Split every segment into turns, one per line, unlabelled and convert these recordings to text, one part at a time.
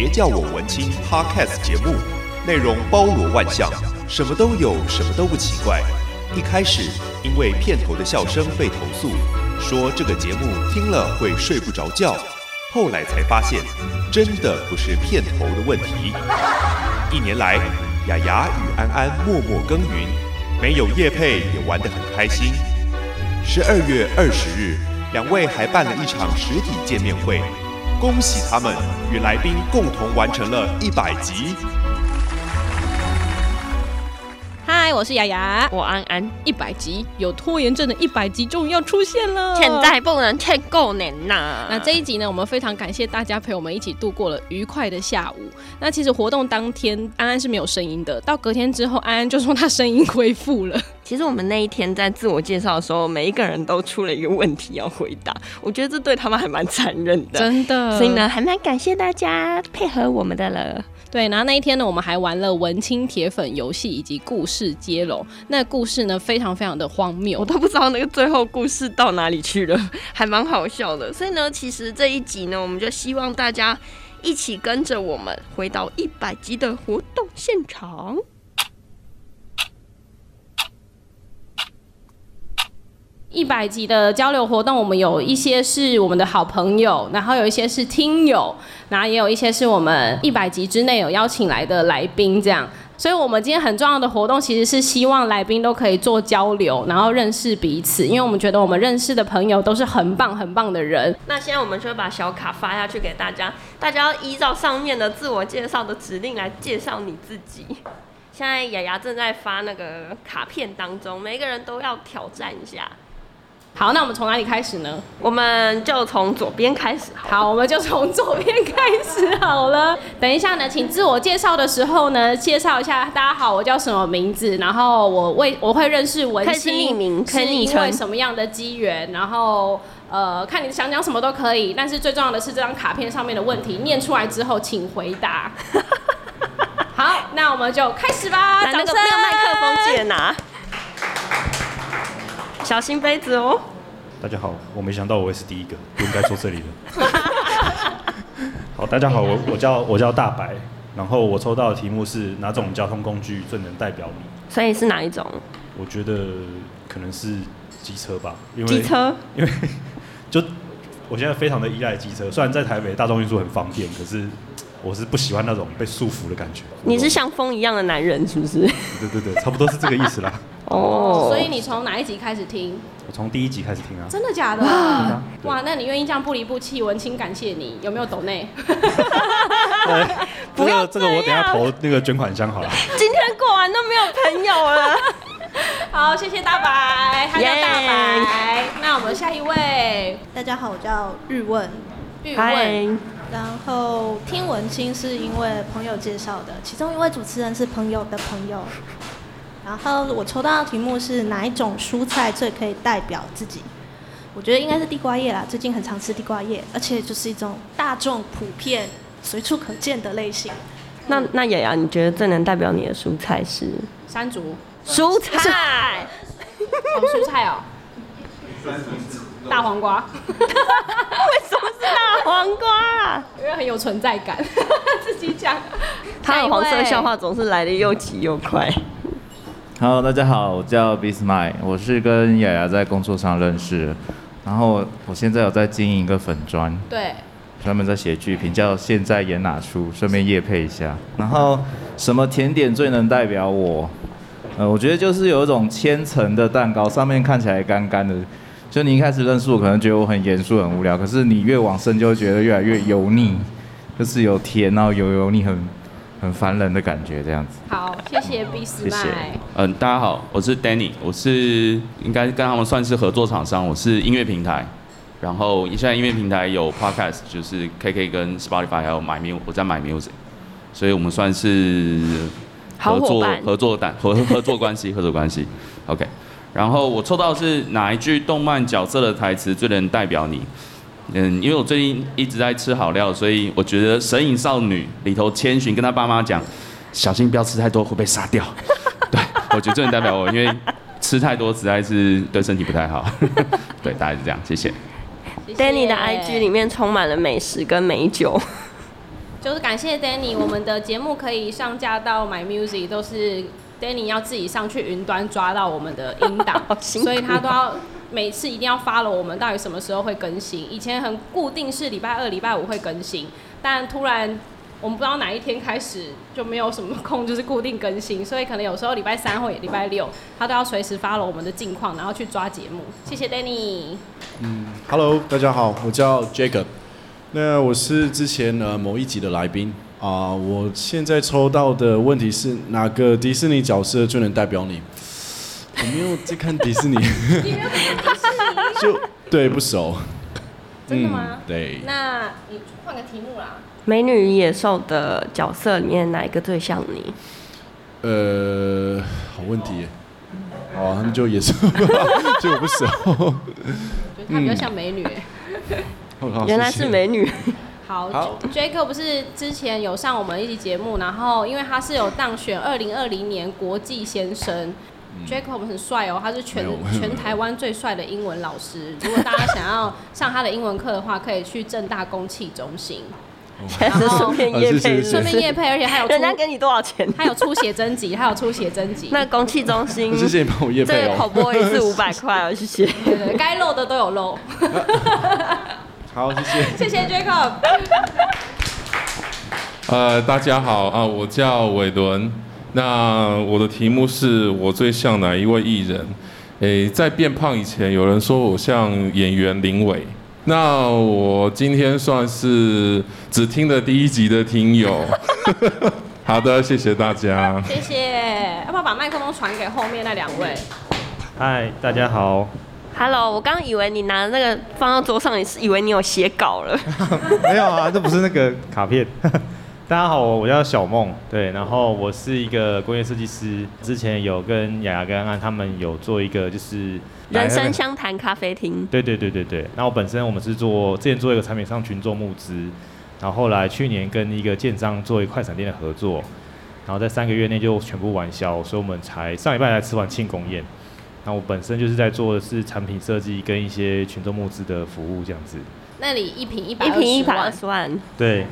别叫我文青 Podcast 节目，内容包罗万象，什么都有，什么都不奇怪。一开始因为片头的笑声被投诉，说这个节目听了会睡不着觉。后来才发现，真的不是片头的问题。一年来，雅雅与安安默默耕耘，没有业配也玩得很开心。十二月二十日，两位还办了一场实体见面会。恭喜他们与来宾共同完成了一百集。
嗨，我是雅雅，
我安安。
一百集有拖延症的一百集终于要出现了，
现在不能欠过年呐。
那这一集呢，我们非常感谢大家陪我们一起度过了愉快的下午。那其实活动当天，安安是没有声音的，到隔天之后，安安就说他声音恢复了。
其实我们那一天在自我介绍的时候，每一个人都出了一个问题要回答，我觉得这对他们还蛮残忍的，
真的。
所以呢，还蛮感谢大家配合我们的了。
对，然后那一天呢，我们还玩了文青铁粉游戏以及故事接龙。那故事呢，非常非常的荒谬，
我都不知道那个最后故事到哪里去了，还蛮好笑的。所以呢，其实这一集呢，我们就希望大家一起跟着我们回到一百集的活动现场。
一百集的交流活动，我们有一些是我们的好朋友，然后有一些是听友，然后也有一些是我们一百集之内有邀请来的来宾，这样。所以，我们今天很重要的活动，其实是希望来宾都可以做交流，然后认识彼此，因为我们觉得我们认识的朋友都是很棒很棒的人。
那现在我们就会把小卡发下去给大家，大家要依照上面的自我介绍的指令来介绍你自己。现在雅雅正在发那个卡片当中，每个人都要挑战一下。
好，那我们从哪里开始呢？
我们就从左边开始好。
好，我们就从左边开始好了。等一下呢，请自我介绍的时候呢，介绍一下，大家好，我叫什么名字？然后我为我会认识文青，
匿名，可以
因为什么样的机缘？然后呃，看你想讲什么都可以，但是最重要的是这张卡片上面的问题念出来之后，请回答。好，那我们就开始吧。
那个麦克风借拿。小心杯子哦！
大家好，我没想到我会是第一个，不应该坐这里的。好，大家好，我我叫我叫大白，然后我抽到的题目是哪种交通工具最能代表你？
所以是哪一种？
我觉得可能是机车吧，因为
机车，
因为就我现在非常的依赖机车，虽然在台北大众运输很方便，可是我是不喜欢那种被束缚的感觉。
你是像风一样的男人，是不是？
对对对，差不多是这个意思啦。
哦，所以你从哪一集开始听？
我从第一集开始听啊。
真的假的？啊？哇，那你愿意这样不离不弃，文青感谢你，有没有抖内？
不要这个，这个我等下投那个捐款箱好了。
今天过完都没有朋友了。
好，谢谢大白，他叫大白。Yeah. 那我们下一位，
大家好，我叫玉问。
玉问。
然后听文青是因为朋友介绍的，其中一位主持人是朋友的朋友。然后我抽到的题目是哪一种蔬菜最可以代表自己？我觉得应该是地瓜叶啦，最近很常吃地瓜叶，而且就是一种大众普遍随处可见的类型。
那那雅雅，你觉得最能代表你的蔬菜是？
山竹。
蔬菜。
什么蔬菜哦？大黄瓜。为
什么是大黄瓜？
因为很有存在感，自己讲。
他的黄色笑话总是来的又急又快。
Hello，大家好，我叫 Bismay，我是跟雅雅在工作上认识，然后我现在有在经营一个粉砖，
对，
专门在写剧评，叫现在演哪出，顺便夜配一下。然后什么甜点最能代表我？呃，我觉得就是有一种千层的蛋糕，上面看起来干干的，就你一开始认识我，可能觉得我很严肃、很无聊，可是你越往深就会觉得越来越油腻，就是有甜，然后有油腻很。很烦人的感觉，这样子。
好，谢谢 Bismay。谢谢。
嗯，大家好，我是 Danny，我是应该跟他们算是合作厂商，我是音乐平台。然后现在音乐平台有 Podcast，就是 KK 跟 Spotify 还有 My Music，我在 My Music，所以我们算是合作合作单合 合作关系合作关系。OK，然后我抽到的是哪一句动漫角色的台词最能代表你？嗯，因为我最近一直在吃好料，所以我觉得《神隐少女》里头千寻跟他爸妈讲，小心不要吃太多会被杀掉。对，我觉得这能代表我，因为吃太多实在是对身体不太好。对，大概是这样，谢谢。
Danny 的 IG 里面充满了美食跟美酒。
就是感谢 Danny，我们的节目可以上架到 My Music，都是 Danny 要自己上去云端抓到我们的音档，所以他都要每次一定要 follow 我们到底什么时候会更新。以前很固定是礼拜二、礼拜五会更新，但突然。我们不知道哪一天开始就没有什么空，就是固定更新，所以可能有时候礼拜三或礼拜六，他都要随时 follow 我们的近况，然后去抓节目。谢谢 Danny。
嗯，Hello，大家好，我叫 Jacob。那我是之前呃某一集的来宾啊、呃。我现在抽到的问题是哪个迪士尼角色最能代表你？我没有在看迪士尼。你没有看迪士尼？就对不熟。
真的吗？
嗯、对。
那你换个题目啦。
美女与野兽的角色里面哪一个最像你？
呃，好问题耶。好啊，那就野兽，就我不熟。
我 觉得她比较像美女。
嗯、
原来是美女。
好，好，Jacob 不是之前有上我们一集节目，然后因为他是有当选二零二零年国际先生。嗯、Jacob 很帅哦，他是全全台湾最帅的英文老师。如果大家想要上他的英文课的话，可以去正大公器中心。
然后顺便业配，
顺便业配，而且还有
人家给你多少钱？
他有出写真集，他有出写真集。
那公器中心，
谢谢你帮我业配哦。
这个口播一次五百块哦，谢谢。
对对，该漏的都有漏。
好，谢谢。
谢谢 Jacob。
呃，大家好啊，我叫伟伦。那我的题目是我最像哪一位艺人？诶，在变胖以前，有人说我像演员林伟。那我今天算是只听了第一集的听友，好的，谢谢大家。
谢谢，要不要把麦克风传给后面那两位？
嗨，大家好。
Hello，我刚以为你拿那个放到桌上，你是以为你有写稿了？
没有啊，这不是那个卡片。大家好，我叫小梦，对，然后我是一个工业设计师，之前有跟雅雅跟安安他们有做一个就是。
人生相谈咖啡厅。
对对对对对。那我本身我们是做之前做一个产品上群做募资，然后后来去年跟一个建商做一个快闪店的合作，然后在三个月内就全部完销，所以我们才上礼拜才吃完庆功宴。那我本身就是在做的是产品设计跟一些群众募资的服务这样子。
那里一瓶一百
一瓶一百二十万。
对。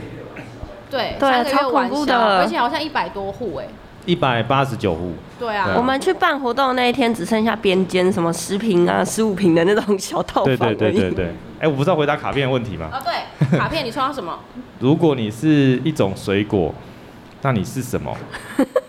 对，对，超恐怖的，而且好像一百多户哎。
一百八十九户。
对啊，
我们去办活动那一天只剩下边间什么十平啊、十五平的那种小套房。
对对对对对。哎、欸，我不知道回答卡片的问题吗？
啊、哦，对，卡片你抽到什么？
如果你是一种水果，那你是什么？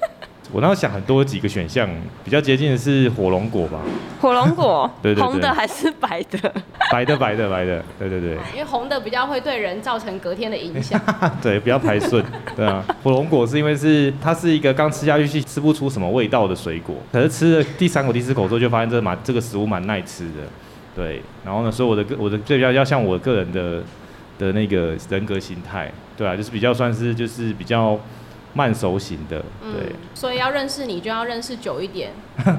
我那时想很多几个选项，比较接近的是火龙果吧。
火龙果，
对对对，
红的还是白的？
白的，白的，白的，对对对。
因为红的比较会对人造成隔天的影响。
对，比较排顺。对啊，火龙果是因为是它是一个刚吃下去是吃不出什么味道的水果，可是吃了第三口、第四口之后，就发现这蛮这个食物蛮耐吃的。对，然后呢，所以我的个我的这比较要像我个人的的那个人格形态，对啊，就是比较算是就是比较。慢熟型的，对、嗯，
所以要认识你就要认识久一点，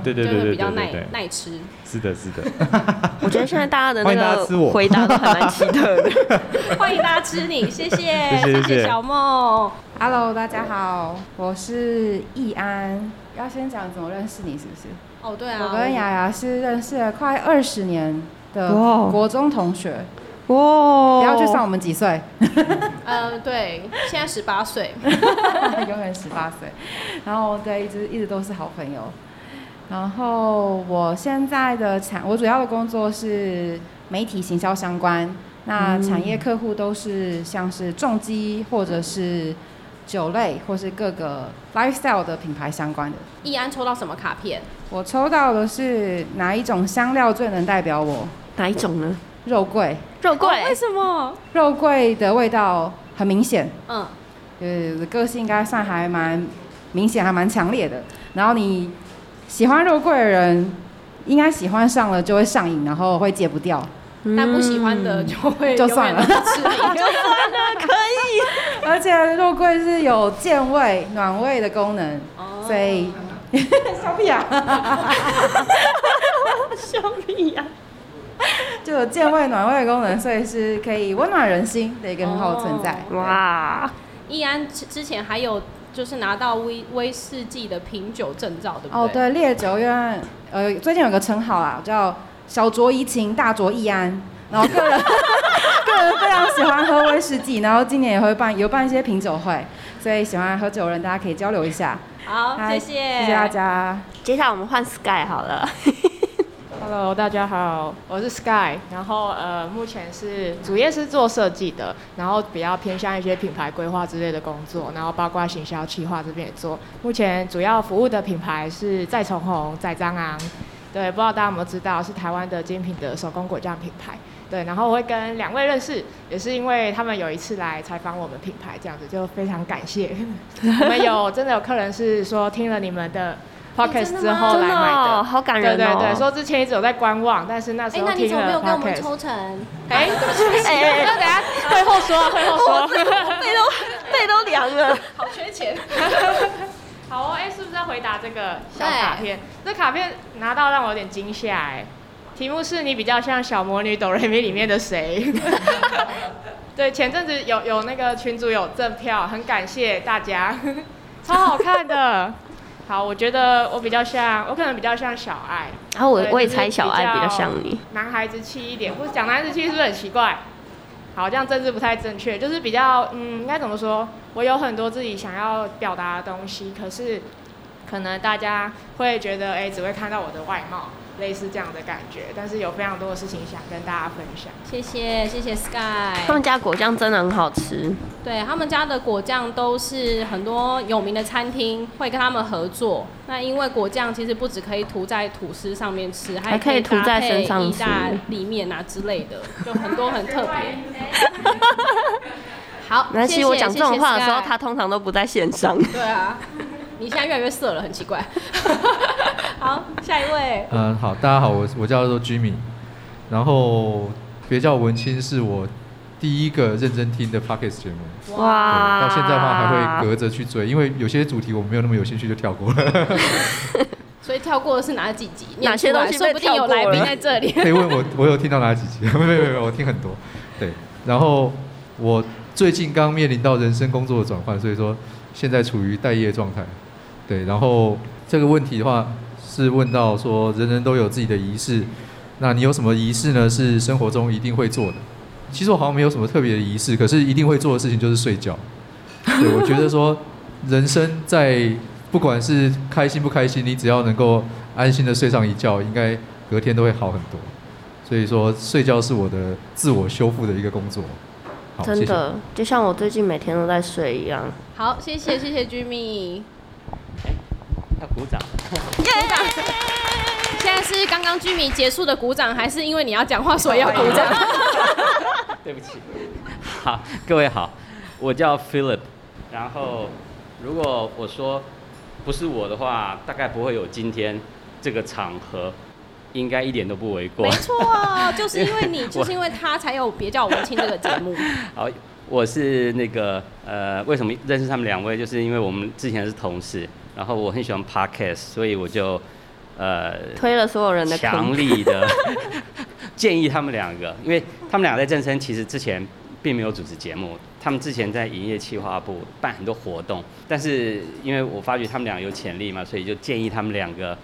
对对对对，
比较耐耐吃。
是的，是的。
我觉得现在大家的那个回答都还蛮奇特的。
欢迎大家吃你，谢谢，谢谢，谢谢小梦。
Hello，大家好，我是易安。要先讲怎么认识你，是不是？
哦，对啊。
我跟雅雅是认识了快二十年的国中同学。
哇！
你要去算我们几岁？
嗯，对，现在十八岁，
永远十八岁。然后对，一直一直都是好朋友。然后我现在的产，我主要的工作是媒体行销相关。那产业客户都是像是重机或者是酒类，或是各个 lifestyle 的品牌相关的。
易安抽到什么卡片？
我抽到的是哪一种香料最能代表我？
哪一种呢？
肉桂。
肉桂、
哦？为什么？
肉桂的味道很明显。
嗯。
呃，个性应该算还蛮明显，还蛮强烈的。然后你喜欢肉桂的人，应该喜欢上了就会上瘾，然后会戒不掉。
嗯、但不喜欢的就会
就算了，就算
了，可以。
而且肉桂是有健胃、暖胃的功能，哦、所以 小屁呀、啊，
小屁呀。
就有健胃暖胃的功能，所以是可以温暖人心的一个很好的存在。
哇！
易安之前还有就是拿到威威士忌的品酒证照，对不对？
哦，对，烈酒院呃最近有个称号啊，叫小酌怡情，大酌易安。然后个人
个人非常喜欢喝威士忌，然后今年也会办有办一些品酒会，所以喜欢喝酒的人大家可以交流一下。
好，谢谢，
谢谢大家。
接下来我们换 Sky 好了。
Hello，大家好，我是 Sky，然后呃，目前是主业是做设计的，然后比较偏向一些品牌规划之类的工作，然后包括行销企划这边也做。目前主要服务的品牌是再从红、再张昂，对，不知道大家有没有知道，是台湾的精品的手工果酱品牌。对，然后我会跟两位认识，也是因为他们有一次来采访我们品牌，这样子就非常感谢。我们有真的有客人是说听了你们的。Podcast 之后来买的，
好感人哦！
对对对，说之前一直有在观望，但是那时候听了 Podcast。哎，那你怎么没有跟我们抽成？哎，对不起，哎，那等下会后说，会后说。背
都背都凉了，
好缺钱。好哦，哎，是不是要回答这个小卡片？这卡片拿到让我有点惊吓哎。题目是你比较像小魔女哆瑞咪里面的谁？对，前阵子有有那个群主有赠票，很感谢大家，超好看的。好，我觉得我比较像，我可能比较像小爱。
然后我我也猜小爱比较像你。
男孩子气一点，或者讲男孩子气是不是很奇怪？好，这样政治不太正确，就是比较，嗯，应该怎么说？我有很多自己想要表达的东西，可是可能大家会觉得，哎，只会看到我的外貌。类似这样的感觉，但是有非常多的事情想跟大家分享。
谢谢谢谢 Sky，
他们家果酱真的很好吃。
对，他们家的果酱都是很多有名的餐厅会跟他们合作。那因为果酱其实不只可以涂在吐司上面吃，还可以涂在身上吃，意大利面啊之类的，就很多很特别。好，
没关系，我讲这种话的时候，他通常都不在线上。
对啊。你现在越来越色了，很奇怪。好，下一位。
嗯，好，大家好，我我叫做 Jimmy，然后别叫文青，是我第一个认真听的 Podcast 节目。哇！到现在的话还会隔着去追，因为有些主题我没有那么有兴趣，就跳过了。
所以跳过的是哪几集？
哪些东西被跳过了？
说不定有来宾在这里。
可以问我，我有听到哪几集？没有没有没有，我听很多。对，然后我最近刚面临到人生工作的转换，所以说现在处于待业状态。对，然后这个问题的话是问到说，人人都有自己的仪式，那你有什么仪式呢？是生活中一定会做的。其实我好像没有什么特别的仪式，可是一定会做的事情就是睡觉。对，我觉得说，人生在不管是开心不开心，你只要能够安心的睡上一觉，应该隔天都会好很多。所以说，睡觉是我的自我修复的一个工作。好，
真的，
谢谢。
就像我最近每天都在睡一样。
好，谢谢谢谢 Jimmy。
要鼓掌，
鼓掌！现在是刚刚居民结束的鼓掌，还是因为你要讲话所以要鼓掌？
对不起。好，各位好，我叫 Philip。然后，如果我说不是我的话，大概不会有今天这个场合，应该一点都不为过。
没错，就是因为你，就是因为他，才有别叫我文青这个节目。
好，我是那个呃，为什么认识他们两位？就是因为我们之前是同事。然后我很喜欢 podcast，所以我就呃
推了所有人的
强力的 建议他们两个，因为他们俩在正生其实之前并没有主持节目，他们之前在营业企划部办很多活动，但是因为我发觉他们俩有潜力嘛，所以就建议他们两个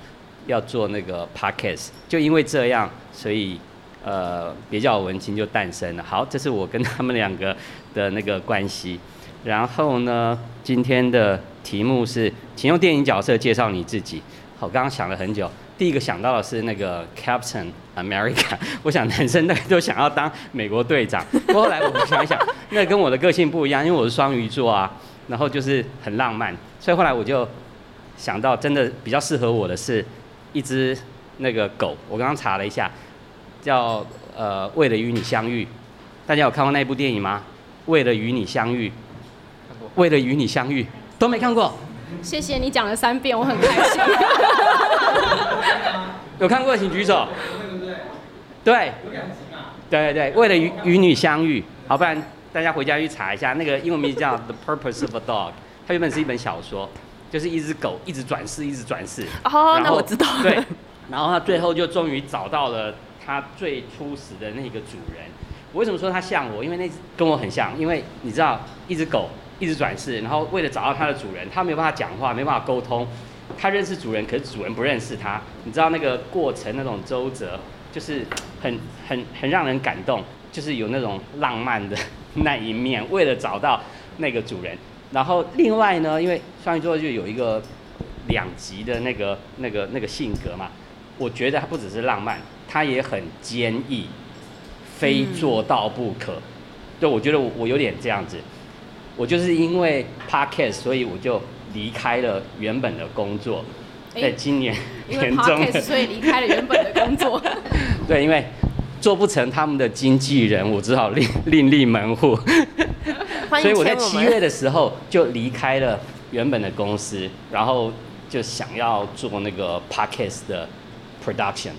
要做那个 podcast，就因为这样，所以呃别叫我文青就诞生了。好，这是我跟他们两个的那个关系。然后呢，今天的题目是，请用电影角色介绍你自己。好，刚刚想了很久，第一个想到的是那个 Captain America，我想男生大概都想要当美国队长。不过后来我想一想，那跟我的个性不一样，因为我是双鱼座啊，然后就是很浪漫，所以后来我就想到，真的比较适合我的是一只那个狗。我刚刚查了一下，叫呃，为了与你相遇。大家有看过那部电影吗？为了与你相遇。为了与你相遇，都没看过。
谢谢你讲了三遍，我很开心。
有看过请举手。对。对对对，为了与与你相遇，好，不然大家回家去查一下，那个英文名字叫《The Purpose of a Dog》，它原本是一本小说，就是一只狗一直转世，一直转世。
哦，那我知道。
对。然后它最后就终于找到了它最初始的那个主人。我为什么说它像我？因为那只跟我很像，因为你知道，一只狗。一直转世，然后为了找到它的主人，它没有办法讲话，没办法沟通。它认识主人，可是主人不认识它。你知道那个过程那种周折，就是很 很很让人感动。就是有那种浪漫的那一面，为了找到那个主人。然后另外呢，因为双鱼座就有一个两极的那个那个那个性格嘛，我觉得他不只是浪漫，他也很坚毅，非做到不可。嗯、对，我觉得我我有点这样子，我就是因为 Podcast，所以我就离开了原本的工作，在今年年中，因为 Podcast，
所以离开了原本的工作。
对，因为做不成他们的经纪人，我只好另另立门户。所以我在七月的时候就离开了原本的公司，然后就想要做那个 podcast 的 production。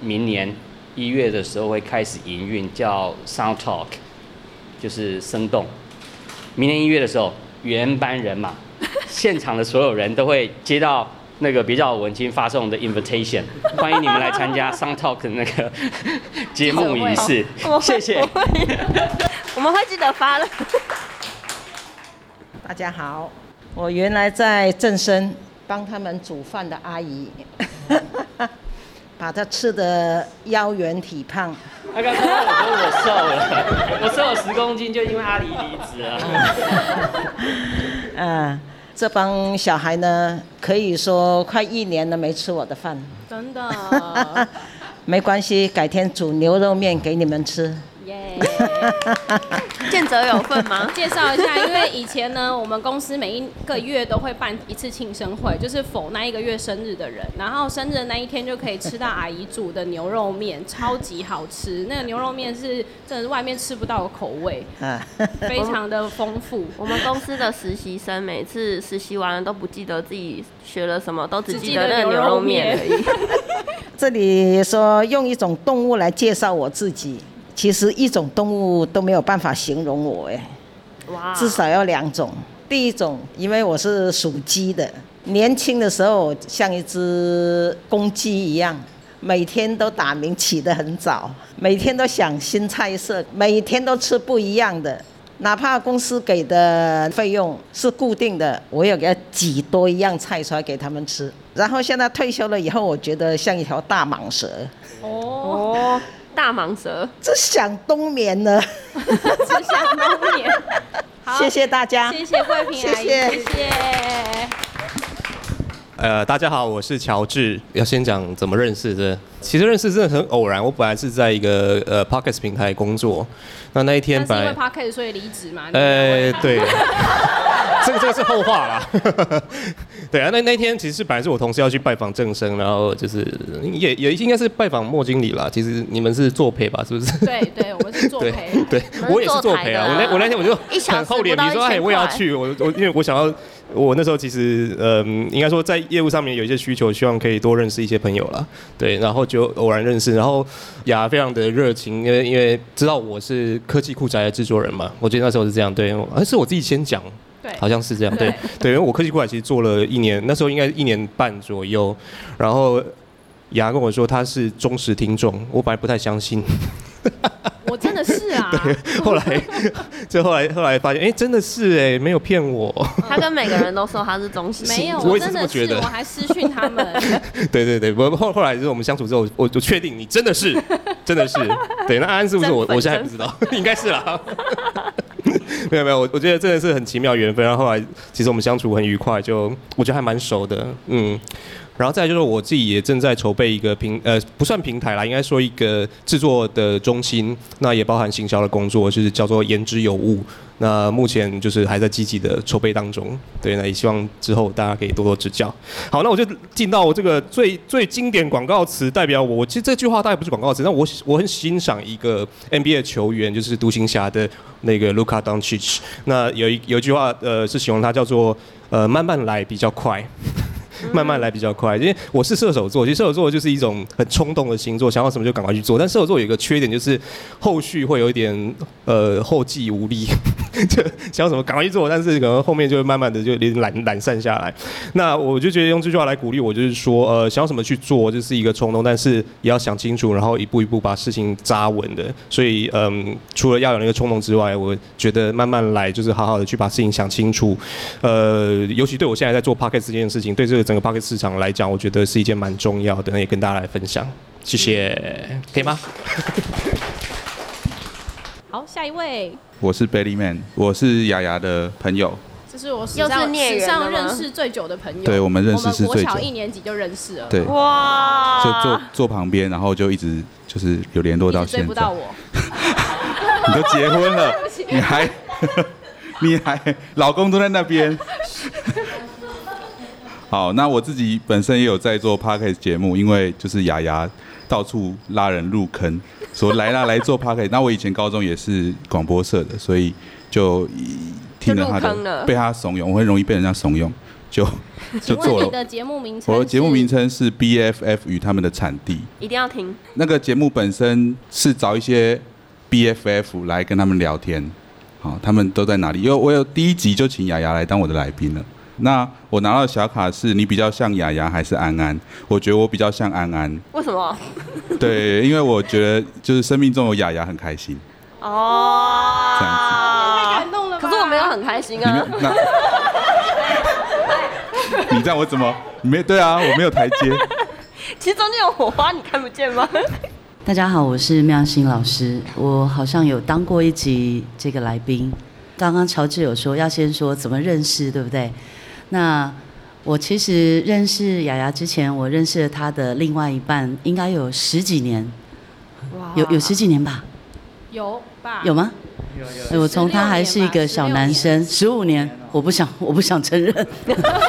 明年一月的时候会开始营运，叫 Sound Talk，就是生动。明年一月的时候，原班人马，现场的所有人都会接到那个比较文青发送的 invitation，欢迎你们来参加 Sound Talk 的那个节目仪式。谢谢。
我们会记得发了。
大家好，我原来在正生帮他们煮饭的阿姨，把他吃的腰圆体胖。
他刚刚我说我瘦了，我瘦了十公斤，就因为阿里离职了。
嗯，这帮小孩呢，可以说快一年了没吃我的饭。
真的。
没关系，改天煮牛肉面给你们吃。
耶！见者有份吗？介绍一下，因为以前呢，我们公司每一个月都会办一次庆生会，就是否那一个月生日的人，然后生日的那一天就可以吃到阿姨煮的牛肉面，超级好吃。那个牛肉面是真的是外面吃不到的口味，非常的丰富。
我们公司的实习生每次实习完了都不记得自己学了什么，都只记得那个牛肉面而已。
这里说用一种动物来介绍我自己。其实一种动物都没有办法形容我哎，至少要两种。第一种，因为我是属鸡的，年轻的时候像一只公鸡一样，每天都打鸣起得很早，每天都想新菜色，每天都吃不一样的，哪怕公司给的费用是固定的，我也给他挤多一样菜出来给他们吃。然后现在退休了以后，我觉得像一条大蟒蛇。
哦。大蟒蛇，
只想冬眠了，
只想冬眠。好，
谢谢大家，
谢谢慧萍阿姨，谢谢。谢谢
呃，大家好，我是乔治。要先讲怎么认识的，其实认识真的很偶然。我本来是在一个呃 p o c k e t 平台工作，那那一天本来
因为 p o c k e t 所以离职嘛。
呃，对。这个这个是后话啦，对啊，那那天其实是本来是我同事要去拜访正生，然后就是也也应该是拜访莫经理啦。其实你们是作陪吧，是不是？
对对，我们是作陪。
对，我也是作陪啊。我那我那天我就很厚脸皮说，哎，我也要去。我我因为我想要，我那时候其实嗯，应该说在业务上面有一些需求，希望可以多认识一些朋友啦。对，然后就偶然认识，然后雅非常的热情，因为因为知道我是科技酷宅的制作人嘛，我记得那时候是这样，对，而是我自己先讲。好像是这样，对对，因为我科技酷宅其实做了一年，那时候应该一年半左右，然后雅跟我说他是忠实听众，我本来不太相信。后来 就后来后来发现，哎，真的是哎，没有骗我。
他跟每个人都说他是忠实，
没有，
我也是这么觉得，
我还私讯他们。
对对对，不后后来就是我们相处之后，我就确定你真的是，真的是。对，那安安是不是我？我现在还不知道，应该是啦。没有没有，我我觉得真的是很奇妙缘分。然后后来其实我们相处很愉快，就我觉得还蛮熟的，嗯。然后再就是我自己也正在筹备一个平呃不算平台啦，应该说一个制作的中心，那也包含行销的工作，就是叫做言之有物。那目前就是还在积极的筹备当中，对，那也希望之后大家可以多多指教。好，那我就进到我这个最最经典广告词代表我，其实这句话大概不是广告词，但我我很欣赏一个 NBA 球员，就是独行侠的那个 Luka Doncic。那有一有一句话，呃，是形容他叫做呃慢慢来比较快。慢慢来比较快，因为我是射手座，其实射手座就是一种很冲动的星座，想要什么就赶快去做。但射手座有一个缺点，就是后续会有一点呃后继无力，就想要什么赶快去做，但是可能后面就会慢慢的就有点懒懒散下来。那我就觉得用这句话来鼓励我，就是说呃想要什么去做，就是一个冲动，但是也要想清楚，然后一步一步把事情扎稳的。所以嗯、呃，除了要有那个冲动之外，我觉得慢慢来就是好好的去把事情想清楚。呃，尤其对我现在在做 Podcast 这件事情，对这个整。个 Podcast 市场来讲，我觉得是一件蛮重要的，那也跟大家来分享，谢谢，可以吗？
好，下一位。
我是 Belly Man，我是雅雅的朋友。
这是我史上史上认识最久的朋友。
对，我们认识是最久。我
小一年级就认识了。
对。
哇。
就坐坐旁边，然后就一直就是有联络到现在。
追不到我。
你都结婚了，你还 你还老公都在那边。好，那我自己本身也有在做 Podcast 节目，因为就是雅雅到处拉人入坑，说来啦来做 Podcast。那我以前高中也是广播社的，所以就。听了他的，被他怂恿，我很容易被人家怂恿，就 就做了。
你的节目名称？
我的节目名称是 BFF 与他们的产地。
一定要听。
那个节目本身是找一些 BFF 来跟他们聊天，好，他们都在哪里？因为我有第一集就请雅雅来当我的来宾了。那我拿到的小卡是你比较像雅雅还是安安？我觉得我比较像安安。
为什么？
对，因为我觉得就是生命中有雅雅很开心。
哦。
这样子。
可是我没有很开心啊！
你，你这样我怎么没对啊？我没有台阶。
其实中间有火花，你看不见吗？
大家好，我是妙心老师。我好像有当过一集这个来宾。刚刚乔治有说要先说怎么认识，对不对？那我其实认识雅雅之前，我认识了她的另外一半，应该有十几年。有有十几年吧？
有吧？
有吗？有有我从他还是一个小男生，十五年，我不想，我不想承认。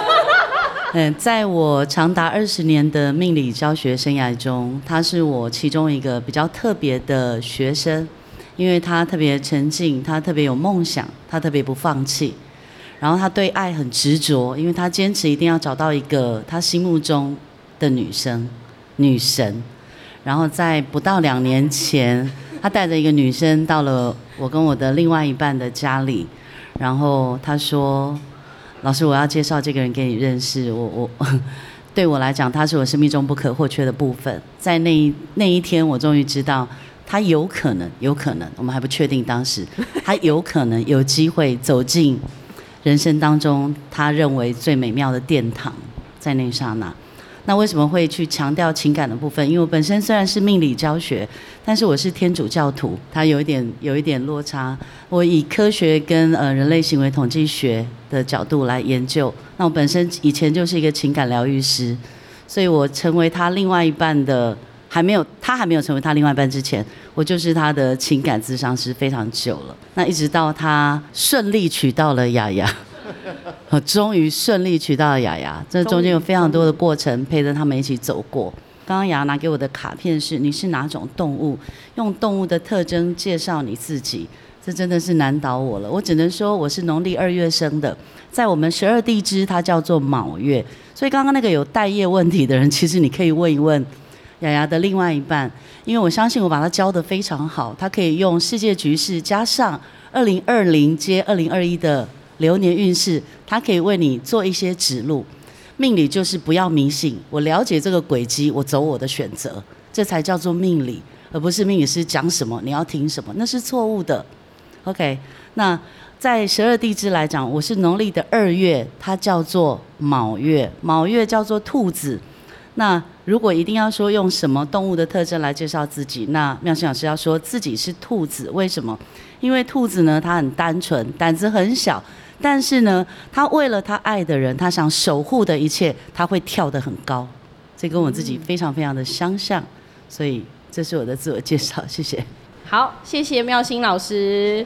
嗯，在我长达二十年的命理教学生涯中，他是我其中一个比较特别的学生，因为他特别沉静，他特别有梦想，他特别不放弃，然后他对爱很执着，因为他坚持一定要找到一个他心目中的女生、女神，然后在不到两年前。他带着一个女生到了我跟我的另外一半的家里，然后他说：“老师，我要介绍这个人给你认识。我我对我来讲，他是我生命中不可或缺的部分。在那一那一天，我终于知道，他有可能，有可能，我们还不确定当时，他有可能有机会走进人生当中他认为最美妙的殿堂，在那刹那。”那为什么会去强调情感的部分？因为我本身虽然是命理教学，但是我是天主教徒，它有一点有一点落差。我以科学跟呃人类行为统计学的角度来研究。那我本身以前就是一个情感疗愈师，所以我成为他另外一半的还没有他还没有成为他另外一半之前，我就是他的情感咨商师非常久了。那一直到他顺利娶到了雅雅。我 终于顺利娶到了雅雅，这中间有非常多的过程陪着他们一起走过。刚刚雅雅拿给我的卡片是：你是哪种动物？用动物的特征介绍你自己，这真的是难倒我了。我只能说我是农历二月生的，在我们十二地支它叫做卯月，所以刚刚那个有待业问题的人，其实你可以问一问雅雅的另外一半，因为我相信我把他教得非常好，他可以用世界局势加上二零二零接二零二一的。流年运势，它可以为你做一些指路。命理就是不要迷信，我了解这个轨迹，我走我的选择，这才叫做命理，而不是命理师讲什么你要听什么，那是错误的。OK，那在十二地支来讲，我是农历的二月，它叫做卯月，卯月叫做兔子。那如果一定要说用什么动物的特征来介绍自己，那妙心老师要说自己是兔子，为什么？因为兔子呢，它很单纯，胆子很小。但是呢，他为了他爱的人，他想守护的一切，他会跳得很高，这跟我自己非常非常的相像，所以这是我的自我介绍，谢谢。
好，谢谢妙心老师。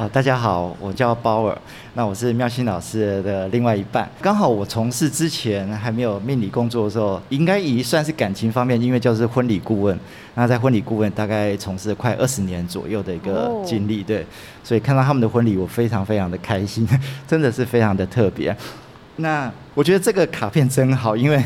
啊，大家好，我叫包尔，那我是妙心老师的另外一半。刚好我从事之前还没有命理工作的时候，应该也算是感情方面，因为就是婚礼顾问。那在婚礼顾问大概从事了快二十年左右的一个经历，对，所以看到他们的婚礼，我非常非常的开心，真的是非常的特别。那我觉得这个卡片真好，因为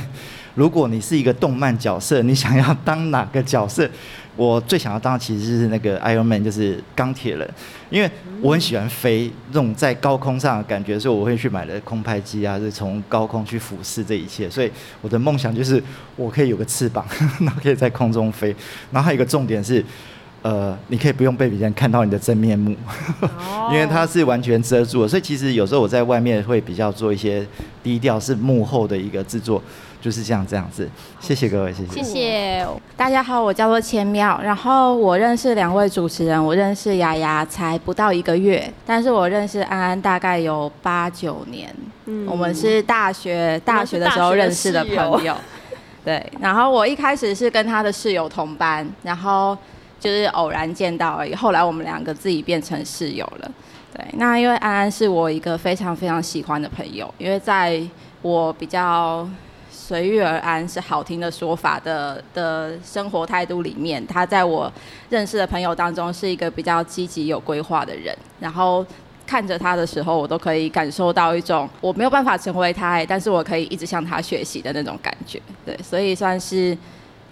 如果你是一个动漫角色，你想要当哪个角色？我最想要当的其实是那个 Iron Man，就是钢铁人，因为我很喜欢飞，这种在高空上的感觉，所以我会去买了空拍机啊，是从高空去俯视这一切。所以我的梦想就是我可以有个翅膀，然后可以在空中飞。然后还有一个重点是，呃，你可以不用被别人看到你的真面目，因为它是完全遮住的。所以其实有时候我在外面会比较做一些低调，是幕后的一个制作，就是这样这样子。谢谢各位，谢谢。
谢谢。
大家好，我叫做千妙，然后我认识两位主持人，我认识雅雅才不到一个月，但是我认识安安大概有八九年。嗯，我们是大学大学的时候认识的朋友。对，然后我一开始是跟他的室友同班，然后。就是偶然见到而已，后来我们两个自己变成室友了。对，那因为安安是我一个非常非常喜欢的朋友，因为在我比较随遇而安是好听的说法的的生活态度里面，他在我认识的朋友当中是一个比较积极有规划的人。然后看着他的时候，我都可以感受到一种我没有办法成为他，但是我可以一直向他学习的那种感觉。对，所以算是。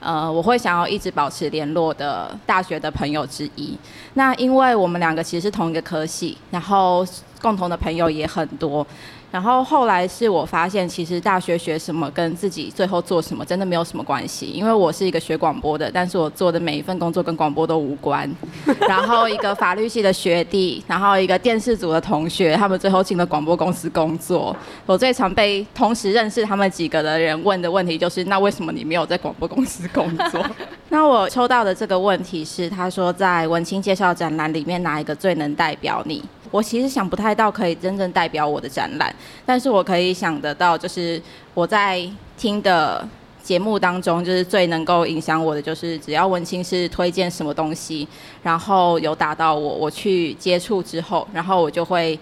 呃，我会想要一直保持联络的大学的朋友之一。那因为我们两个其实是同一个科系，然后共同的朋友也很多。然后后来是我发现，其实大学学什么跟自己最后做什么真的没有什么关系。因为我是一个学广播的，但是我做的每一份工作跟广播都无关。然后一个法律系的学弟，然后一个电视组的同学，他们最后进了广播公司工作。我最常被同时认识他们几个的人问的问题就是：那为什么你没有在广播公司工作？那我抽到的这个问题是，他说在文青介绍展览里面哪一个最能代表你？我其实想不太到可以真正代表我的展览，但是我可以想得到，就是我在听的节目当中，就是最能够影响我的，就是只要文青是推荐什么东西，然后有打到我，我去接触之后，然后我就会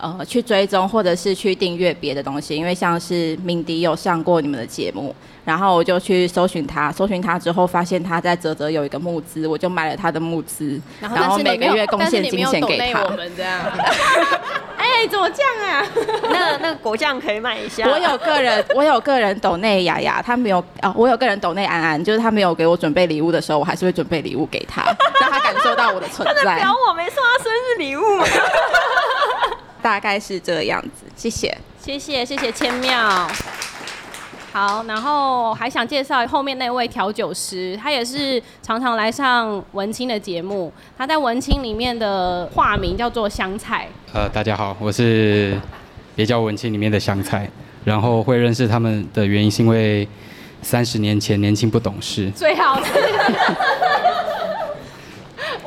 呃去追踪或者是去订阅别的东西，因为像是敏迪有上过你们的节目。然后我就去搜寻他，搜寻他之后发现他在泽泽有一个募资，我就买了他的募资，然后每个月贡献金钱给他。
哎，怎么这样啊？
那那个果酱可以买一下。
我有个人，我有个人抖内雅雅，他没有啊，我有个人抖内安安，就是他没有给我准备礼物的时候，我还是会准备礼物给他，让他感受到我的存在。
他在表我没送他生日礼物吗？
大概是这个样子，谢谢，
谢谢，谢谢千妙。好，然后还想介绍后面那位调酒师，他也是常常来上文青的节目。他在文青里面的化名叫做香菜。
呃，大家好，我是别叫文青里面的香菜。然后会认识他们的原因是因为三十年前年轻不懂事。
最好是。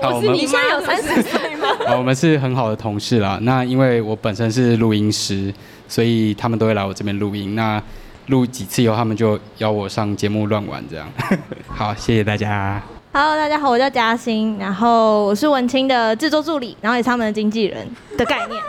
我
是你现在有三十岁吗？
啊，我们是很好的同事啦。那因为我本身是录音师，所以他们都会来我这边录音。那录几次以后，他们就邀我上节目乱玩，这样。好，谢谢大家。
Hello，大家好，我叫嘉欣，然后我是文青的制作助理，然后也是他们的经纪人的概念。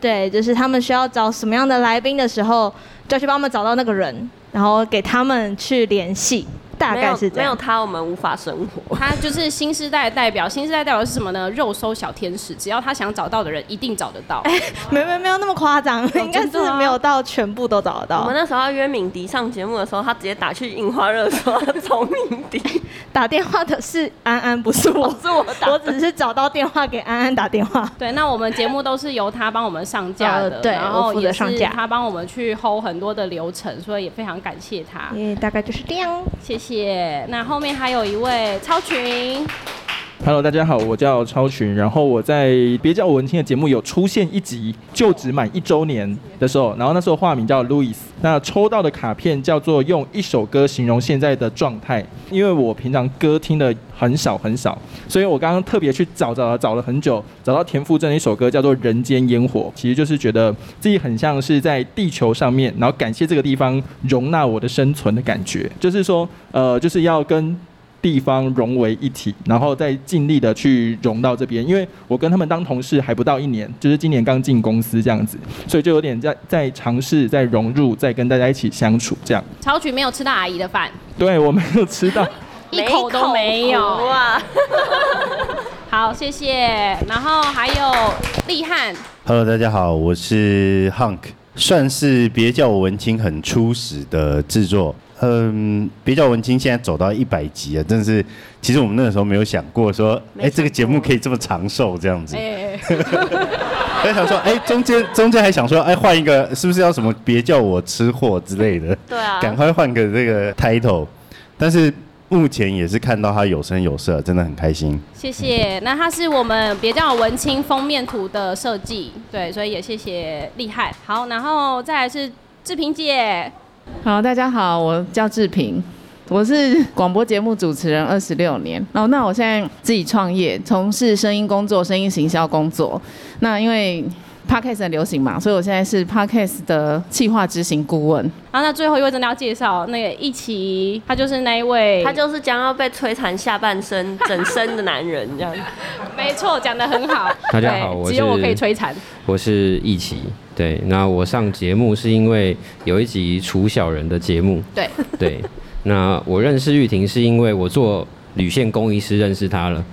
对，就是他们需要找什么样的来宾的时候，就要去帮他们找到那个人，然后给他们去联系。大概是这样，
没有他我们无法生活。
他就是新时代的代表，新时代代表是什么呢？肉搜小天使，只要他想找到的人，一定找得到。
哎，没没没有那么夸张，哦、应该是没有到全部都找得到。
我们那时候要约敏迪上节目的时候，他直接打去印花热搜找敏迪，
打电话的是安安，不是我，
是我打，
我只是找到电话给安安打电话。
对，那我们节目都是由他帮我们上架的，
对，
然后也
上架，
他帮我们去 hold 很多的流程，所以也非常感谢他。
也大概就是这样，
谢谢。那后面还有一位超群。
，Hello，大家好，我叫超群，然后我在别叫我文青的节目有出现一集，就职满一周年的时候，然后那时候化名叫 Louis，那抽到的卡片叫做用一首歌形容现在的状态，因为我平常歌听的很少很少，所以我刚刚特别去找找找了很久，找到田馥甄的一首歌叫做《人间烟火》，其实就是觉得自己很像是在地球上面，然后感谢这个地方容纳我的生存的感觉，就是说，呃，就是要跟。地方融为一体，然后再尽力的去融到这边。因为我跟他们当同事还不到一年，就是今年刚进公司这样子，所以就有点在在尝试在融入，在跟大家一起相处这样。
超群没有吃到阿姨的饭，
对，我没有吃到，
一口都没有啊。好，谢谢。然后还有立汉
，Hello，大家好，我是 Hunk，算是别叫我文青很初始的制作。嗯，别叫文青现在走到一百集了，真是其实我们那个时候没有想过说，哎，这个节目可以这么长寿这样子。哎，还想说，哎，中间中间还想说，哎，换一个是不是要什么别叫我吃货之类的？
对啊，
赶快换个这个 title。但是目前也是看到他有声有色，真的很开心。
谢谢。那他是我们别叫我文青封面图的设计，对，所以也谢谢厉害。好，然后再来是志平姐。
好，大家好，我叫志平，我是广播节目主持人二十六年。然后，那我现在自己创业，从事声音工作、声音行销工作。那因为 Podcast 很流行嘛，所以我现在是 Podcast 的企划执行顾问。
然后那最后一位真的要介绍那个一奇，他就是那一位，
他就是将要被摧残下半身 整身的男人，这样。
没错，讲的很好。
大家好，我
只有我可以摧残。
我是一起，对，那我上节目是因为有一集楚小人的节目。
对。
对，那我认识玉婷是因为我做旅线工医师认识她了。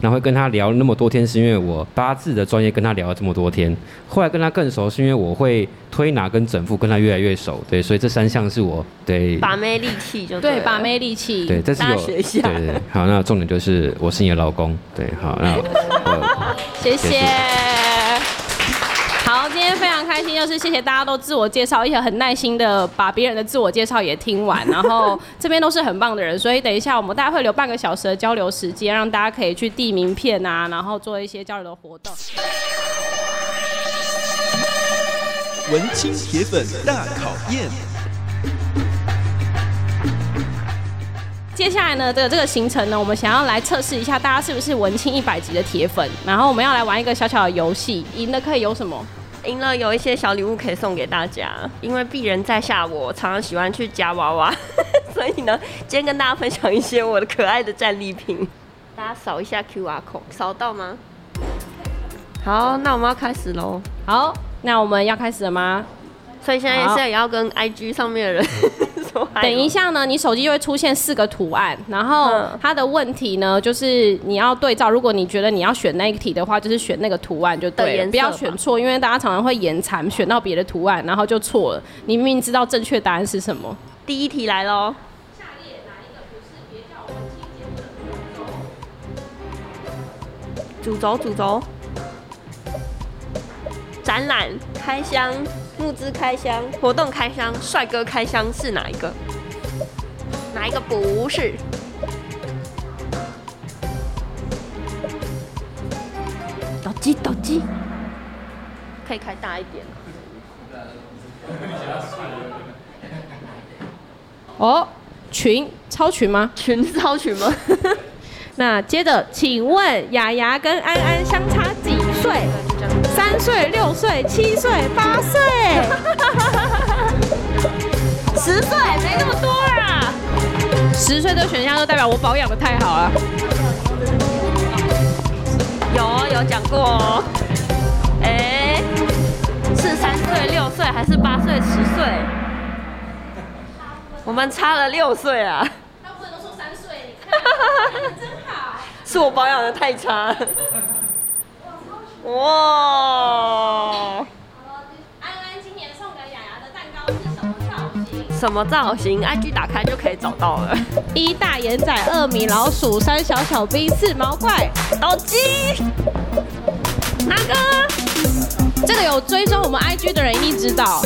然后会跟他聊那么多天，是因为我八字的专业跟他聊了这么多天。后来跟他更熟，是因为我会推拿跟整复，跟他越来越熟。对，所以这三项是我对
把妹利器就对，
对把妹利器。
对，这是有对对对。好，那重点就是我是你的老公。对，好，那
谢谢。好，今天非常开心，就是谢谢大家都自我介绍，也很耐心的把别人的自我介绍也听完，然后这边都是很棒的人，所以等一下我们大概会留半个小时的交流时间，让大家可以去递名片啊，然后做一些交流的活动。
文青铁粉大考验。
接下来呢，这个这个行程呢，我们想要来测试一下大家是不是文青一百级的铁粉，然后我们要来玩一个小小的游戏，赢的可以有什么？
赢了有一些小礼物可以送给大家，因为鄙人在下我常常喜欢去夹娃娃，所以呢，今天跟大家分享一些我的可爱的战利品。大家扫一下 QR code，扫到吗？好，那我们要开始喽。
好，那我们要开始了吗？
所以现在现在也要跟 IG 上面的人 说。
等一下呢，你手机就会出现四个图案，然后它的问题呢，就是你要对照。如果你觉得你要选那一题的话，就是选那个图案就对了，不要选错，因为大家常常会眼馋选到别的图案，然后就错了。你明明知道正确答案是什么。
第一题来喽。主轴主轴。展览开箱。募资开箱、活动开箱、帅哥开箱是哪一个？哪一个不是？抖机抖机，可以开大一点。
哦，群超群吗？
群超群吗？
那接着，请问雅雅跟安安相差？三岁、六岁、七岁、八岁，
十岁没那么多啦！
十岁的选项都代表我保养的太好了。
有有讲过哦。哎，是三岁、六岁还是八岁、十岁？我们差了六岁啊！
大部分都说三岁，你看，真好。
是我保养的太差。哇！
安安今年送给雅雅的蛋糕是什么造型？
什么造型？IG 打开就可以找到了。
一大眼仔，二米老鼠，三小小兵，四毛怪，
斗鸡。哪个？
这个有追踪我们 IG 的人一定知道。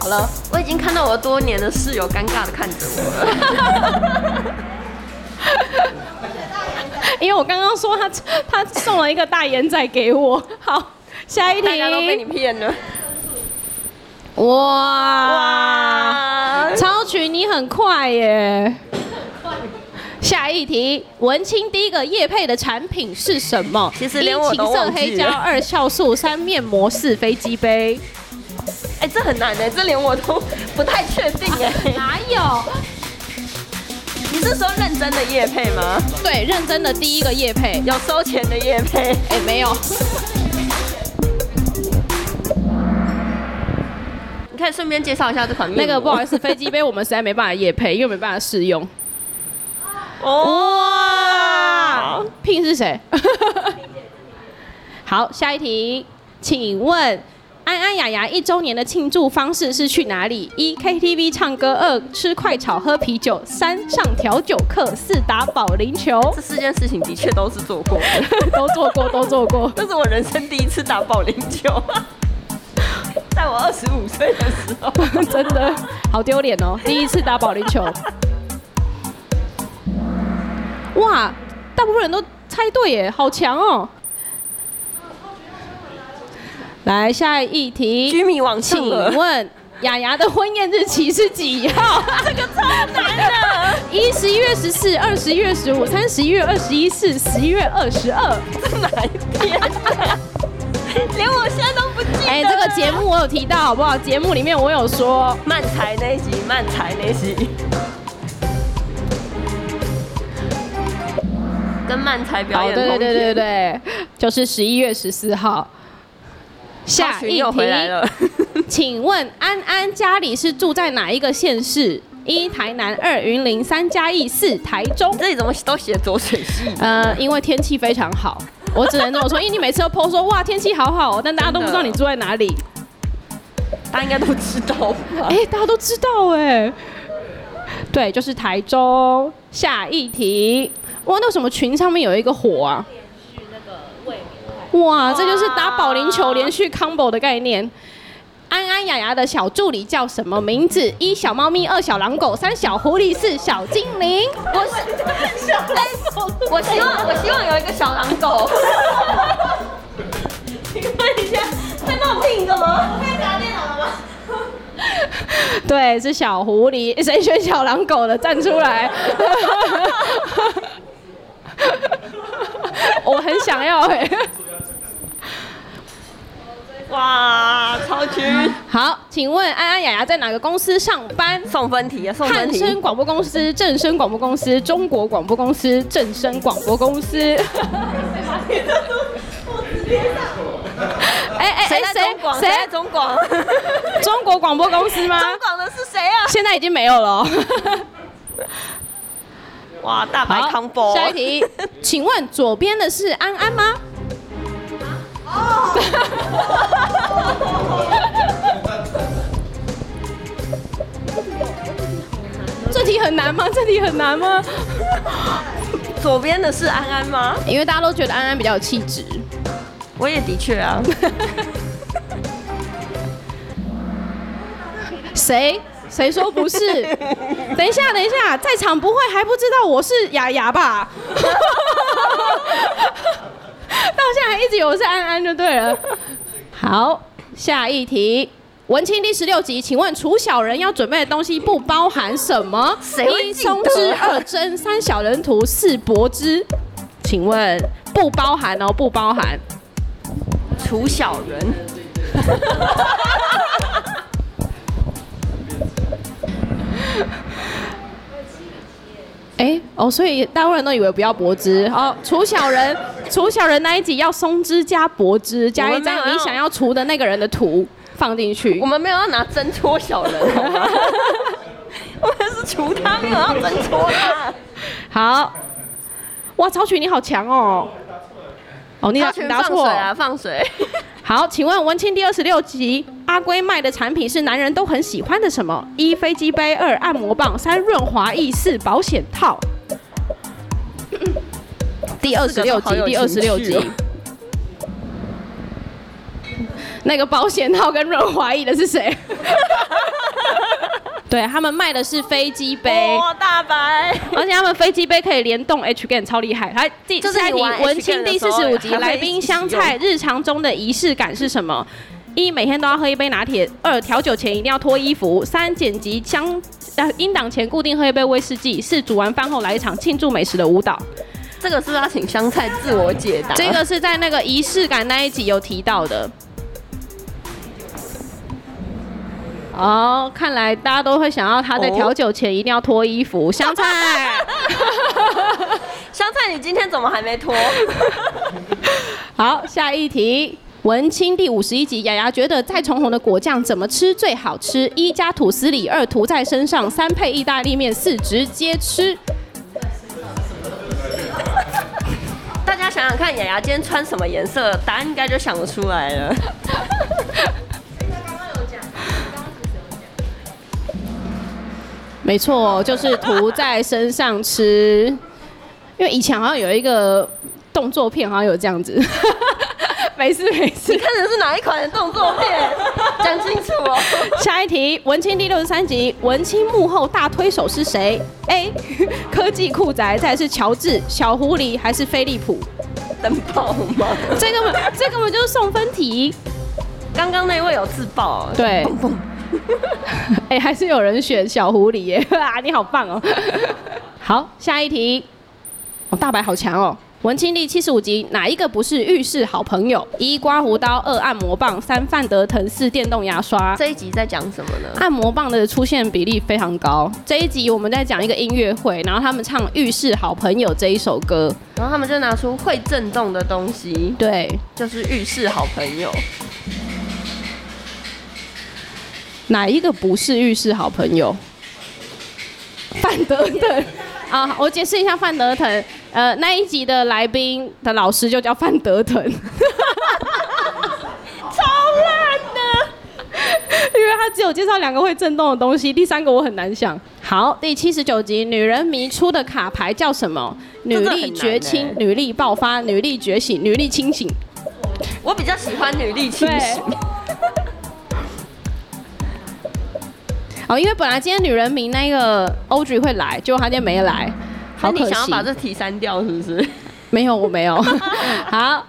好了，我已经看到我多年的室友尴尬的看着我了。
因为我刚刚说他 他送了一个大眼仔给我，好，下一题。大
家都被你骗了。
哇哇！超群你很快耶。下一题，文青第一个叶配的产品是什么？
其实连我都
色黑胶，二酵素，三面膜，四飞机杯。
哎，这很难的，这连我都不太确定哎。
哪有？
你是说认真的夜配吗？
对，认真的第一个夜配，
有收钱的夜配。
哎，没有。
你可以顺便介绍一下这款面。
那个不好意思，飞机杯我们实在没办法夜配，因为没办法试用。哇，Pin 是谁？好，下一题，请问。安安雅雅一周年的庆祝方式是去哪里？一 KTV 唱歌，二吃快炒喝啤酒，三上调酒课，四打保龄球。
这四件事情的确都是做过的，
都做过，都做过。
这是我人生第一次打保龄球，在我二十五岁的时候，
真的好丢脸哦！第一次打保龄球，哇，大部分人都猜对耶，好强哦！来下一题，
居民网
请问雅雅的婚宴日期是几号？
这个超难的。
一十一月十四，二十一月十五，三十一月二十一，四十一月二十二。
这哪一天啊？连我现在都不记得。
哎，这个节目我有提到，好不好？节目里面我有说
漫才那一集，漫才那一集，跟漫才表演。
对对对对对，就是十一月十四号。下一题，请问安安家里是住在哪一个县市？一台南，二云林，三嘉义，四台中。
这里怎么都写左水溪？
呃，因为天气非常好，我只能这么说。因为你每次都 po 说哇天气好好哦，但大家都不知道你住在哪里。
大家应该都知道吧？
哎、欸，大家都知道哎。对，就是台中。下一题，哇，那什么群上面有一个火啊？哇，这就是打保龄球连续 combo 的概念。安安雅雅的小助理叫什么名字？一小猫咪，二小狼狗，三小狐狸，四小精灵。
我是小狼狗，我希望我希望有一个小狼狗。请问一下，在冒聘的吗？可以打电脑了吗？
对，是小狐狸。谁选小狼狗的？站出来。我很想要哎、欸。
哇，超群！
好，请问安安雅雅在哪个公司上班？
送分题啊，送分题。
汉声广播公司、正声广播公司、中国广播公司、正声广播公司。哎哎哎，谁
中广？谁在中广？
中国广播公司吗？
中广的是谁啊？
现在已经没有了。
哇，大白康波。
下一题，请问左边的是安安吗？这题很难吗？这题很难吗？
左边的是安安吗？
因为大家都觉得安安比较有气质。
我也的确啊。
谁？谁说不是？等一下，等一下，在场不会还不知道我是雅雅吧？到现在还一直以为是安安就对了。好，下一题，文青第十六集，请问楚小人要准备的东西不包含什么？一松枝，二针，三小人图，四柏枝。请问不包含哦，不包含。
楚小人。
哎、欸、哦，所以大部分人都以为不要柏芝。哦，除小人，除小人那一集要松枝加柏芝，加一张你想要除的那个人的图放进去。
我们没有要拿针戳小人？我们是除他，没有要针戳他。
好，哇，曹曲你好强哦。哦，你答
错。啊，放水。
好，请问文青第二十六集，阿龟卖的产品是男人都很喜欢的什么？一飞机杯，二按摩棒，三润滑液，四保险套。第二十六集，第二十六集。那个保险套跟润滑液的是谁？对，他们卖的是飞机杯，
哇，大白！
而且他们飞机杯可以联动 H game，超厉害。来，第下一题，文青第四十五集，来宾香菜日常中的仪式感是什么？一每天都要喝一杯拿铁，二调酒前一定要脱衣服，三剪辑香呃音档前固定喝一杯威士忌，四煮完饭后来一场庆祝美食的舞蹈。
这个是不是要请香菜自我解答？
这个是在那个仪式感那一集有提到的。哦，看来大家都会想要他在调酒前一定要脱衣服。香菜，
香菜，你今天怎么还没脱？
好，下一题，文青第五十一集，雅雅觉得再重红的果酱怎么吃最好吃？一加吐司里，二涂在身上，三配意大利面，四直接吃。
大家想想看，雅雅今天穿什么颜色？答案应该就想得出来了。
没错，就是涂在身上吃。因为以前好像有一个动作片，好像有这样子。每 没事没事。
你看的是哪一款的动作片？讲清楚哦。
下一题，文青第六十三集，文青幕后大推手是谁？A. 科技酷宅，再是乔治、小狐狸还是飞利浦？
灯泡吗？
这根本这根本就是送分题。
刚刚那位有自爆，
对。哎、欸，还是有人选小狐狸耶！啊，你好棒哦。好，下一题。哦，大白好强哦。文青第七十五集，哪一个不是浴室好朋友？一刮胡刀，二按摩棒，三范德腾，四电动牙刷。
这一集在讲什么呢？
按摩棒的出现比例非常高。这一集我们在讲一个音乐会，然后他们唱《浴室好朋友》这一首歌，
然后他们就拿出会震动的东西，
对，
就是浴室好朋友。
哪一个不是浴室好朋友？范德腾啊，我解释一下范德腾。呃，那一集的来宾的老师就叫范德腾，超烂的，因为他只有介绍两个会震动的东西，第三个我很难想。好，第七十九集，女人迷出的卡牌叫什么？女力绝清、女力爆发、女力觉醒、女力清醒。
我比较喜欢女力清醒。
哦，因为本来今天女人名那个 Audrey 会来，结果她今天没来。好可惜，
你想要把这题删掉是不是？
没有，我没有。好，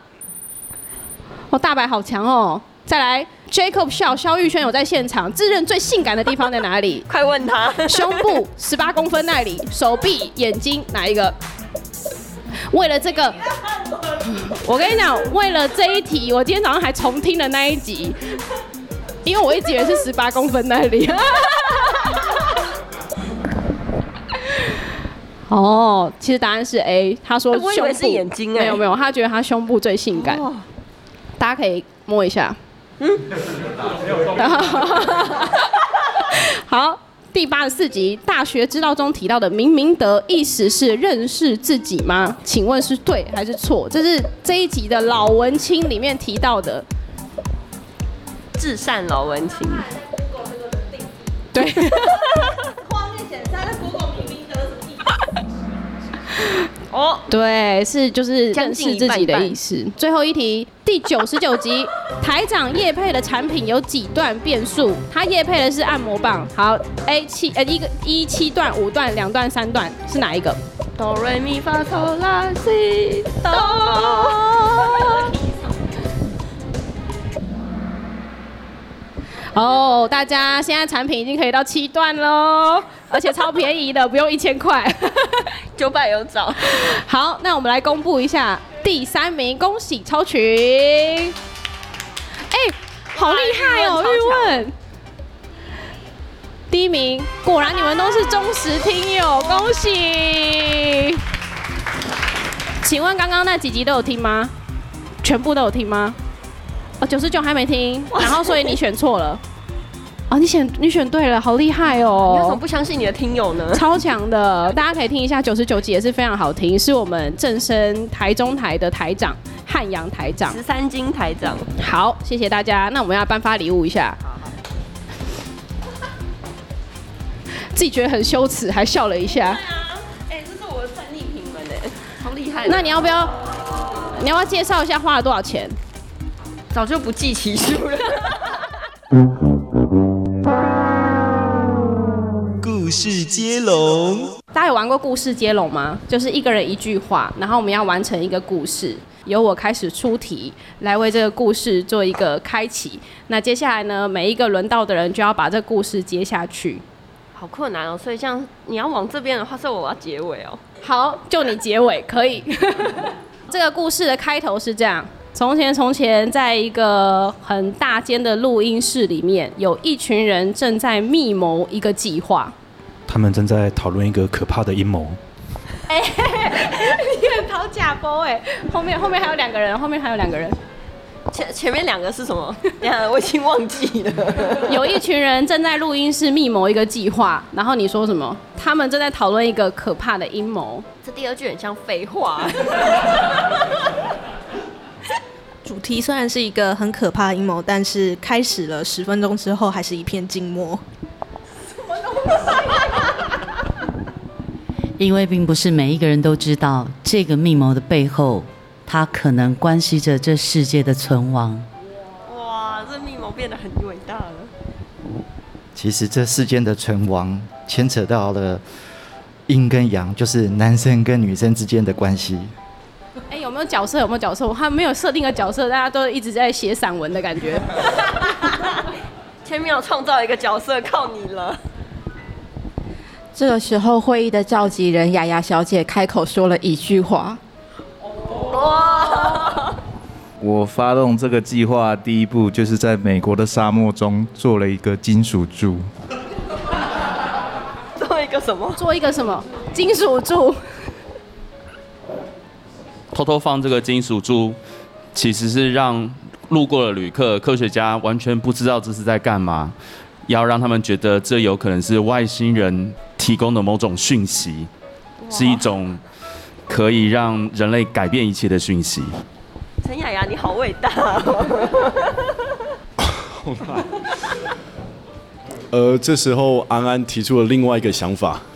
哦，大白好强哦！再来，Jacob 笑，肖玉轩有在现场，自认最性感的地方在哪里？
快问他。
胸部十八公分那里，手臂、眼睛哪一个？为了这个，我跟你讲，为了这一题，我今天早上还重听了那一集，因为我一直以为是十八公分那里。哦，其实答案是 A。他说胸部，
我以为是眼睛哎，
没有没有，他觉得他胸部最性感。哦、大家可以摸一下。嗯。好，第八十四集《大学之道》中提到的“明明德”意思是认识自己吗？请问是对还是错？这是这一集的老文青里面提到的。
至善老文青。
对。
哦，
对，是就是认识自己的意思。半半最后一题，第九十九集，台长叶配的产品有几段变速？他叶配的是按摩棒。好，A 七呃一个一七段、五段、两段、三段是哪一个？
哆瑞咪发嗦拉西哆。
哦，大家现在产品已经可以到七段喽，而且超便宜的，不用一千块，
九百有找。
好，那我们来公布一下第三名，恭喜超群。哎，好厉害哦，玉问。第一名，果然你们都是忠实听友，恭喜。请问刚刚那几集都有听吗？全部都有听吗？哦，九十九还没听，然后所以你选错了。哦，你选你选对了，好厉害哦！
你为什么不相信你的听友呢？
超强的，大家可以听一下九十九集也是非常好听，是我们正声台中台的台长汉阳台长，
十三金台长。
好，谢谢大家。那我们要颁发礼物一下。好好自己觉得很羞耻，还笑了一下。对
啊，哎、欸，这是我的战利品们哎，好厉害。
那你要不要？你要不要介绍一下花了多少钱？
早就不计其数了。
故事接龙，
大家有玩过故事接龙吗？就是一个人一句话，然后我们要完成一个故事，由我开始出题，来为这个故事做一个开启。那接下来呢，每一个轮到的人就要把这个故事接下去。
好困难哦，所以像你要往这边的话，是我要结尾哦。
好，就你结尾可以。这个故事的开头是这样。从前，从前，在一个很大间的录音室里面，有一群人正在密谋一个计划。
他们正在讨论一个可怕的阴谋。
哎、欸，你很讨假包哎！后面后面还有两个人，后面还有两个人。
前前面两个是什么？我已经忘记了。
有一群人正在录音室密谋一个计划，然后你说什么？他们正在讨论一个可怕的阴谋。
这第二句很像废话。
主题虽然是一个很可怕的阴谋，但是开始了十分钟之后，还是一片静默。
因为并不是每一个人都知道这个密谋的背后，它它可能关系着这世界的存亡。
哇，这密谋变得很伟大了。
其实这世间的存亡牵扯到了阴跟阳，就是男生跟女生之间的关系。
哎，有没有角色？有没有角色？我还没有设定个角色，大家都一直在写散文的感觉。
千妙创造一个角色，靠你了。
这个时候，会议的召集人雅雅小姐开口说了一句话：“
哇！”
我发动这个计划，第一步就是在美国的沙漠中做了一个金属柱。
做一个什么？
做一个什么？金属柱。
偷偷放这个金属珠，其实是让路过的旅客、科学家完全不知道这是在干嘛，要让他们觉得这有可能是外星人提供的某种讯息，是一种可以让人类改变一切的讯息。
陈雅雅，你好伟大哦！
呃，这时候安安提出了另外一个想法。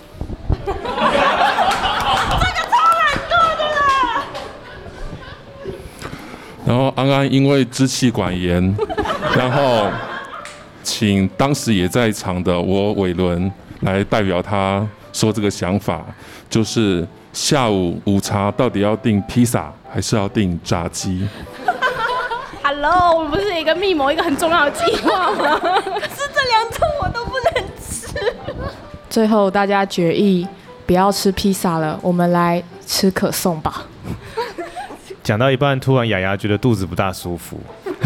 然后安安因为支气管炎，然后请当时也在场的我伟伦来代表他说这个想法，就是下午午茶到底要订披萨还是要订炸鸡？
Hello，我们不是一个密谋一个很重要的计划吗？
可是这两种我都不能吃。
最后大家决议不要吃披萨了，我们来吃可颂吧。
讲到一半，突然雅雅觉得肚子不大舒服。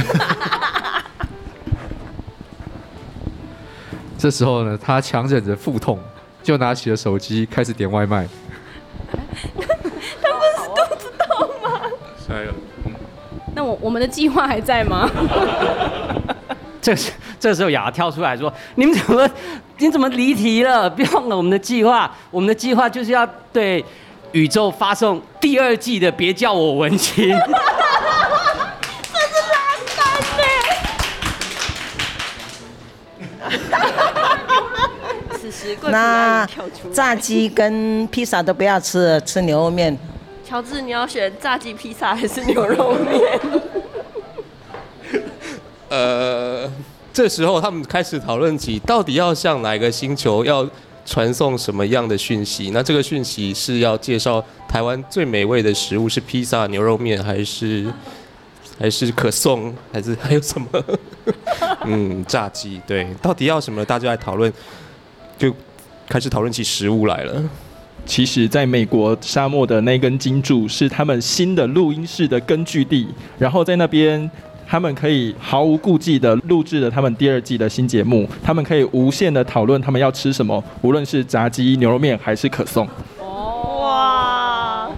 这时候呢，他强忍着腹痛，就拿起了手机开始点外卖。
他不是肚子痛吗？
那我我们的计划还在吗？
这这时候雅雅跳出来说：“你们怎么你怎么离题了？别忘了我们的计划，我们的计划就是要对。”宇宙发送第二季的，别叫我文青。这
是烂单呢。此时，
那炸鸡跟披萨都不要吃，吃牛肉面。
乔治，你要选炸鸡披萨还是牛肉面？
呃，这时候他们开始讨论起，到底要向哪个星球要。传送什么样的讯息？那这个讯息是要介绍台湾最美味的食物是披萨、牛肉面，还是还是可颂，还是还有什么？嗯，炸鸡。对，到底要什么？大家来讨论，就开始讨论起食物来了。
其实，在美国沙漠的那根金柱是他们新的录音室的根据地，然后在那边。他们可以毫无顾忌的录制了他们第二季的新节目，他们可以无限的讨论他们要吃什么，无论是炸鸡、牛肉面还是可颂。
哦哇，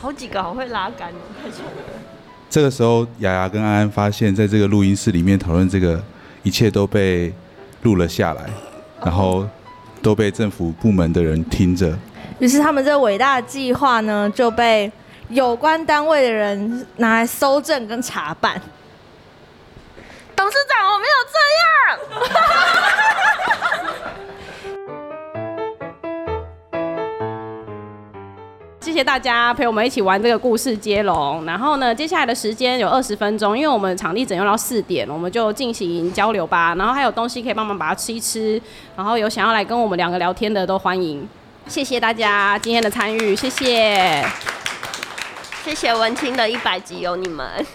好几个好会拉杆哦，太巧了。
这个时候，雅雅跟安安发现，在这个录音室里面讨论这个，一切都被录了下来，然后都被政府部门的人听着。
于是，他们这个伟大的计划呢，就被有关单位的人拿来搜证跟查办。
董事长，我没有这样。
谢谢大家陪我们一起玩这个故事接龙。然后呢，接下来的时间有二十分钟，因为我们场地整用到四点，我们就进行交流吧。然后还有东西可以帮忙把它吃一吃。然后有想要来跟我们两个聊天的都欢迎。谢谢大家今天的参与，谢谢。
谢谢文青的一百集有你们。